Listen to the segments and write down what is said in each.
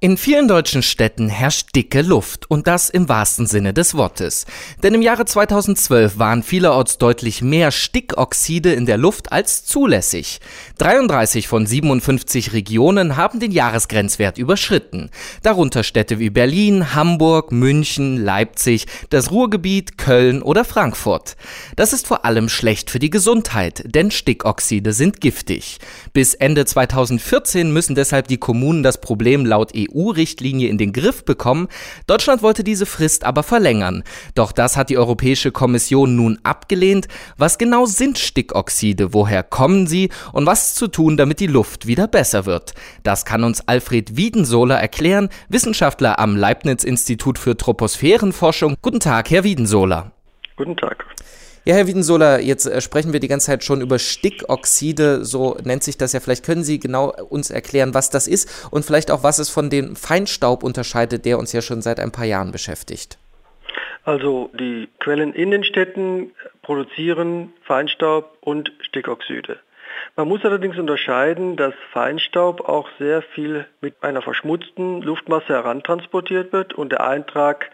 In vielen deutschen Städten herrscht dicke Luft und das im wahrsten Sinne des Wortes. Denn im Jahre 2012 waren vielerorts deutlich mehr Stickoxide in der Luft als zulässig. 33 von 57 Regionen haben den Jahresgrenzwert überschritten. Darunter Städte wie Berlin, Hamburg, München, Leipzig, das Ruhrgebiet, Köln oder Frankfurt. Das ist vor allem schlecht für die Gesundheit, denn Stickoxide sind giftig. Bis Ende 2014 müssen deshalb die Kommunen das Problem laut EU EU-Richtlinie in den Griff bekommen. Deutschland wollte diese Frist aber verlängern. Doch das hat die Europäische Kommission nun abgelehnt. Was genau sind Stickoxide? Woher kommen sie? Und was zu tun, damit die Luft wieder besser wird? Das kann uns Alfred Wiedensohler erklären, Wissenschaftler am Leibniz-Institut für Troposphärenforschung. Guten Tag, Herr Wiedensohler. Guten Tag. Ja, Herr Wiedensohler, jetzt äh, sprechen wir die ganze Zeit schon über Stickoxide, so nennt sich das ja. Vielleicht können Sie genau uns erklären, was das ist und vielleicht auch, was es von dem Feinstaub unterscheidet, der uns ja schon seit ein paar Jahren beschäftigt. Also die Quellen in den Städten produzieren Feinstaub und Stickoxide. Man muss allerdings unterscheiden, dass Feinstaub auch sehr viel mit einer verschmutzten Luftmasse herantransportiert wird und der Eintrag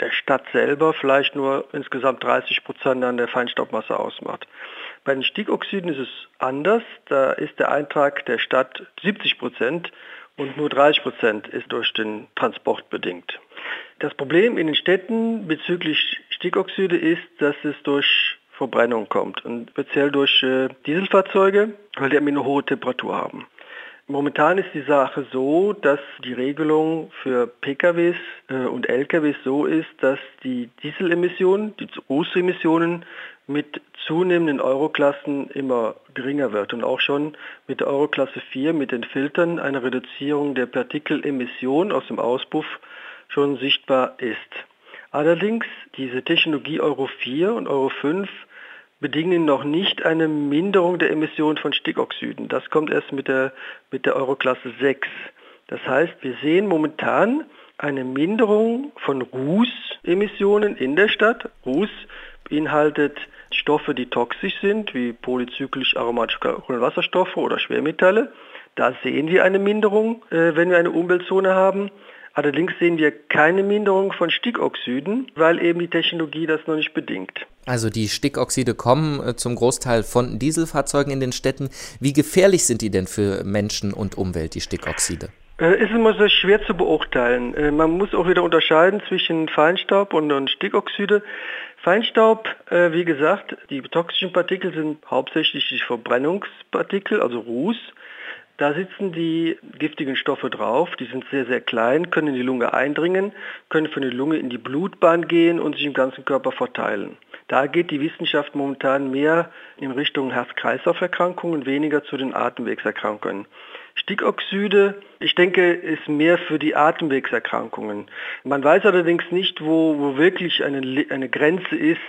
der Stadt selber vielleicht nur insgesamt 30 Prozent an der Feinstaubmasse ausmacht. Bei den Stickoxiden ist es anders. Da ist der Eintrag der Stadt 70 Prozent und nur 30 Prozent ist durch den Transport bedingt. Das Problem in den Städten bezüglich Stickoxide ist, dass es durch Verbrennung kommt und speziell durch äh, Dieselfahrzeuge, weil die eine hohe Temperatur haben. Momentan ist die Sache so, dass die Regelung für PKWs äh, und LKWs so ist, dass die Dieselemissionen, die Großemissionen mit zunehmenden Euroklassen immer geringer wird und auch schon mit der Euroklasse 4 mit den Filtern eine Reduzierung der Partikelemission aus dem Auspuff schon sichtbar ist. Allerdings diese Technologie Euro 4 und Euro 5 bedingen noch nicht eine Minderung der Emissionen von Stickoxiden. Das kommt erst mit der, mit der Euroklasse 6. Das heißt, wir sehen momentan eine Minderung von Rußemissionen in der Stadt. Ruß beinhaltet Stoffe, die toxisch sind, wie polyzyklisch aromatische Kohlenwasserstoffe oder Schwermetalle. Da sehen wir eine Minderung, äh, wenn wir eine Umweltzone haben. Allerdings sehen wir keine Minderung von Stickoxiden, weil eben die Technologie das noch nicht bedingt. Also die Stickoxide kommen äh, zum Großteil von Dieselfahrzeugen in den Städten. Wie gefährlich sind die denn für Menschen und Umwelt, die Stickoxide? Äh, ist immer sehr schwer zu beurteilen. Äh, man muss auch wieder unterscheiden zwischen Feinstaub und Stickoxide. Feinstaub, wie gesagt, die toxischen Partikel sind hauptsächlich die Verbrennungspartikel, also Ruß. Da sitzen die giftigen Stoffe drauf, die sind sehr, sehr klein, können in die Lunge eindringen, können von der Lunge in die Blutbahn gehen und sich im ganzen Körper verteilen. Da geht die Wissenschaft momentan mehr in Richtung Herz-Kreislauf-Erkrankungen, weniger zu den Atemwegserkrankungen. Stickoxide, ich denke, ist mehr für die Atemwegserkrankungen. Man weiß allerdings nicht, wo, wo wirklich eine, eine Grenze ist,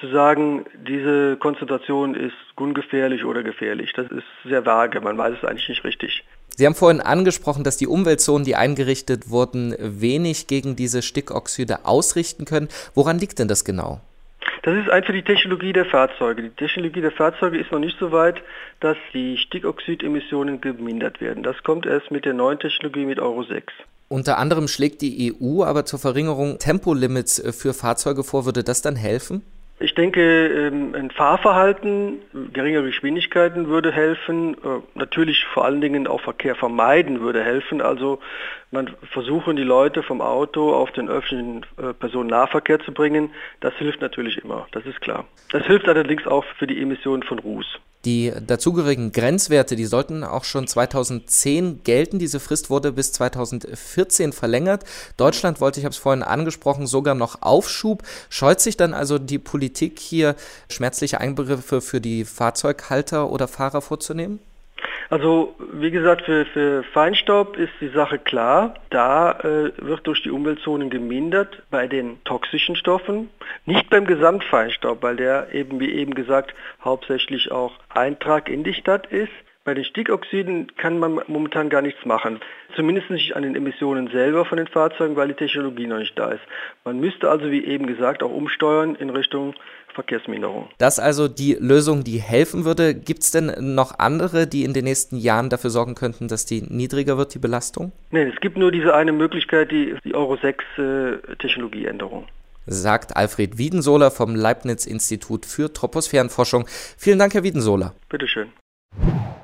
zu sagen, diese Konzentration ist ungefährlich oder gefährlich. Das ist sehr vage, man weiß es eigentlich nicht richtig. Sie haben vorhin angesprochen, dass die Umweltzonen, die eingerichtet wurden, wenig gegen diese Stickoxide ausrichten können. Woran liegt denn das genau? Das ist einfach die Technologie der Fahrzeuge. Die Technologie der Fahrzeuge ist noch nicht so weit, dass die Stickoxidemissionen gemindert werden. Das kommt erst mit der neuen Technologie mit Euro 6. Unter anderem schlägt die EU aber zur Verringerung Tempolimits für Fahrzeuge vor. Würde das dann helfen? Ich denke, ähm, ein Fahrverhalten, geringere Geschwindigkeiten würde helfen. Äh, natürlich vor allen Dingen auch Verkehr vermeiden würde helfen. Also man versuchen die Leute vom Auto auf den öffentlichen äh, Personennahverkehr zu bringen. Das hilft natürlich immer, das ist klar. Das hilft allerdings auch für die Emissionen von Ruß. Die dazugehörigen Grenzwerte, die sollten auch schon 2010 gelten. Diese Frist wurde bis 2014 verlängert. Deutschland wollte, ich habe es vorhin angesprochen, sogar noch Aufschub. Scheut sich dann also die Politik hier schmerzliche Eingriffe für die Fahrzeughalter oder Fahrer vorzunehmen? Also wie gesagt, für, für Feinstaub ist die Sache klar. Da äh, wird durch die Umweltzonen gemindert bei den toxischen Stoffen, nicht beim Gesamtfeinstaub, weil der eben, wie eben gesagt, hauptsächlich auch Eintrag in die Stadt ist. Bei den Stickoxiden kann man momentan gar nichts machen. Zumindest nicht an den Emissionen selber von den Fahrzeugen, weil die Technologie noch nicht da ist. Man müsste also, wie eben gesagt, auch umsteuern in Richtung Verkehrsminderung. Das ist also die Lösung, die helfen würde. Gibt es denn noch andere, die in den nächsten Jahren dafür sorgen könnten, dass die niedriger wird, die Belastung? Nein, es gibt nur diese eine Möglichkeit, die, die Euro 6 äh, Technologieänderung sagt Alfred Wiedensohler vom Leibniz-Institut für Troposphärenforschung. Vielen Dank, Herr Wiedensohler. Bitteschön.